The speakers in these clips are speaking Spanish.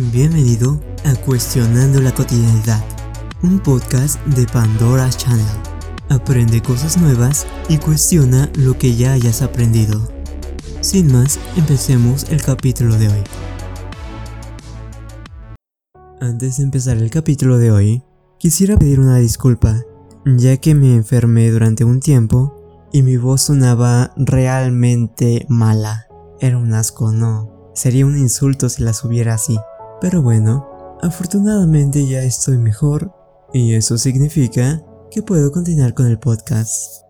Bienvenido a Cuestionando la Cotidianidad, un podcast de Pandora Channel. Aprende cosas nuevas y cuestiona lo que ya hayas aprendido. Sin más, empecemos el capítulo de hoy. Antes de empezar el capítulo de hoy, quisiera pedir una disculpa, ya que me enfermé durante un tiempo y mi voz sonaba realmente mala. Era un asco, no. Sería un insulto si la subiera así. Pero bueno, afortunadamente ya estoy mejor y eso significa que puedo continuar con el podcast.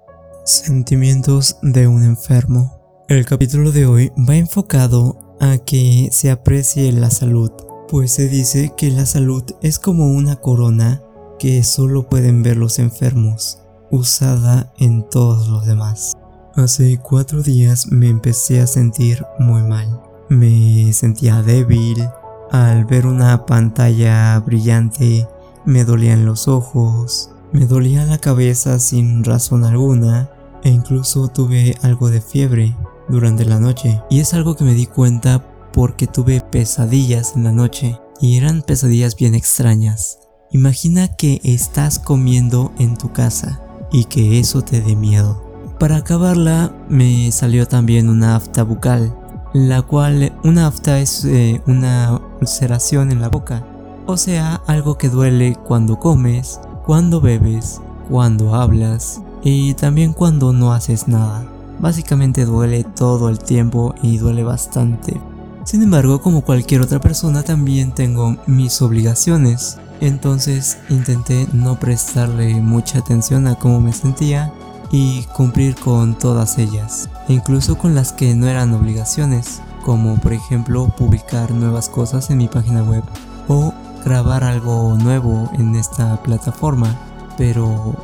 Sentimientos de un enfermo. El capítulo de hoy va enfocado a que se aprecie la salud, pues se dice que la salud es como una corona que solo pueden ver los enfermos, usada en todos los demás. Hace cuatro días me empecé a sentir muy mal. Me sentía débil, al ver una pantalla brillante me dolían los ojos, me dolía la cabeza sin razón alguna e incluso tuve algo de fiebre durante la noche. Y es algo que me di cuenta porque tuve pesadillas en la noche y eran pesadillas bien extrañas. Imagina que estás comiendo en tu casa y que eso te dé miedo. Para acabarla me salió también una afta bucal la cual una afta es eh, una ulceración en la boca, o sea, algo que duele cuando comes, cuando bebes, cuando hablas y también cuando no haces nada. Básicamente duele todo el tiempo y duele bastante. Sin embargo, como cualquier otra persona, también tengo mis obligaciones. Entonces intenté no prestarle mucha atención a cómo me sentía y cumplir con todas ellas, incluso con las que no eran obligaciones, como por ejemplo publicar nuevas cosas en mi página web o grabar algo nuevo en esta plataforma, pero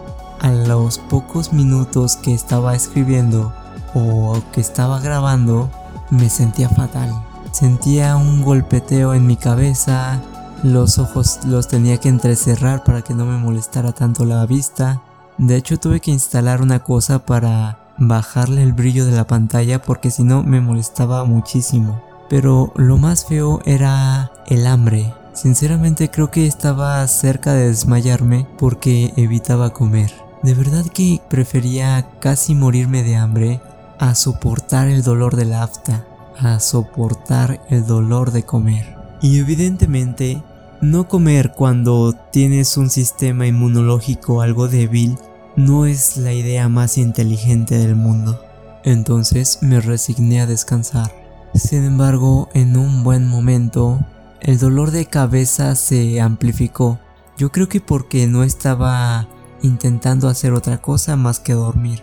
a los pocos minutos que estaba escribiendo o que estaba grabando me sentía fatal. Sentía un golpeteo en mi cabeza, los ojos los tenía que entrecerrar para que no me molestara tanto la vista de hecho tuve que instalar una cosa para bajarle el brillo de la pantalla porque si no me molestaba muchísimo. Pero lo más feo era el hambre. Sinceramente creo que estaba cerca de desmayarme porque evitaba comer. De verdad que prefería casi morirme de hambre a soportar el dolor de la afta, a soportar el dolor de comer. Y evidentemente no comer cuando tienes un sistema inmunológico algo débil no es la idea más inteligente del mundo. Entonces me resigné a descansar. Sin embargo, en un buen momento, el dolor de cabeza se amplificó. Yo creo que porque no estaba intentando hacer otra cosa más que dormir.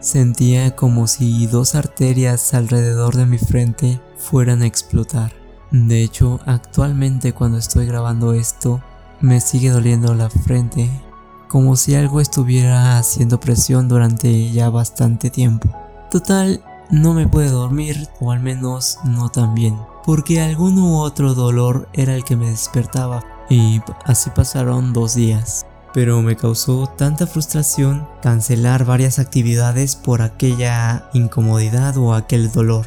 Sentía como si dos arterias alrededor de mi frente fueran a explotar. De hecho, actualmente cuando estoy grabando esto, me sigue doliendo la frente, como si algo estuviera haciendo presión durante ya bastante tiempo. Total, no me pude dormir, o al menos no tan bien, porque algún u otro dolor era el que me despertaba, y así pasaron dos días. Pero me causó tanta frustración cancelar varias actividades por aquella incomodidad o aquel dolor.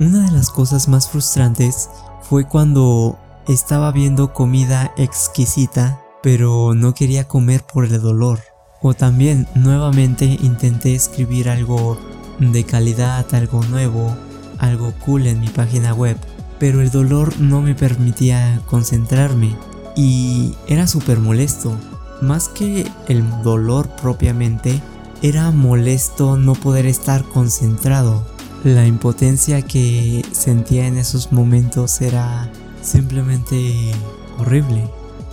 Una de las cosas más frustrantes fue cuando estaba viendo comida exquisita, pero no quería comer por el dolor. O también nuevamente intenté escribir algo de calidad, algo nuevo, algo cool en mi página web, pero el dolor no me permitía concentrarme y era súper molesto. Más que el dolor propiamente, era molesto no poder estar concentrado. La impotencia que sentía en esos momentos era simplemente horrible.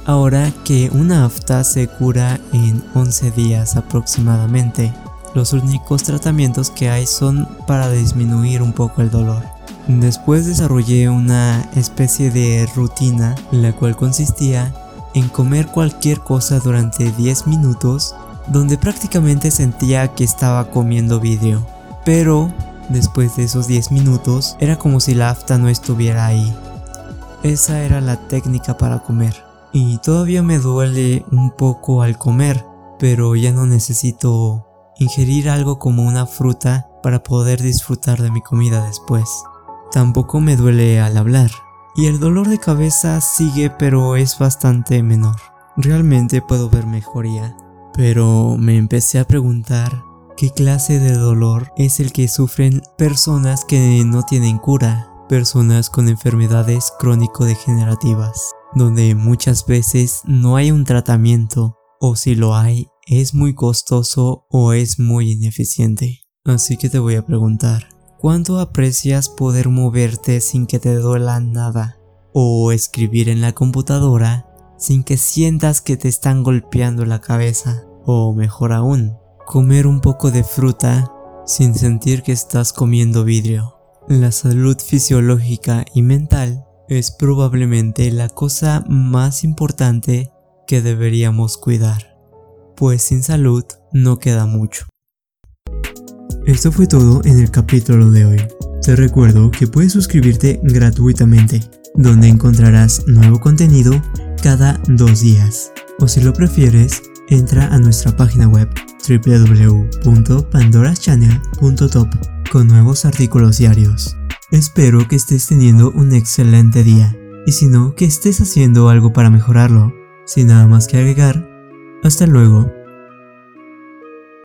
Ahora que una afta se cura en 11 días aproximadamente, los únicos tratamientos que hay son para disminuir un poco el dolor. Después desarrollé una especie de rutina, la cual consistía en comer cualquier cosa durante 10 minutos, donde prácticamente sentía que estaba comiendo vidrio. Pero Después de esos 10 minutos, era como si la afta no estuviera ahí. Esa era la técnica para comer. Y todavía me duele un poco al comer, pero ya no necesito ingerir algo como una fruta para poder disfrutar de mi comida después. Tampoco me duele al hablar. y el dolor de cabeza sigue pero es bastante menor. Realmente puedo ver mejoría, pero me empecé a preguntar qué clase de dolor es el que sufren personas que no tienen cura, personas con enfermedades crónico-degenerativas, donde muchas veces no hay un tratamiento o si lo hay es muy costoso o es muy ineficiente. Así que te voy a preguntar, ¿cuánto aprecias poder moverte sin que te duela nada? O escribir en la computadora sin que sientas que te están golpeando la cabeza. O mejor aún, comer un poco de fruta sin sentir que estás comiendo vidrio. La salud fisiológica y mental es probablemente la cosa más importante que deberíamos cuidar, pues sin salud no queda mucho. Esto fue todo en el capítulo de hoy. Te recuerdo que puedes suscribirte gratuitamente, donde encontrarás nuevo contenido cada dos días. O si lo prefieres, entra a nuestra página web www.pandoraschannel.top con nuevos artículos diarios. Espero que estés teniendo un excelente día y si no, que estés haciendo algo para mejorarlo. Sin nada más que agregar, hasta luego.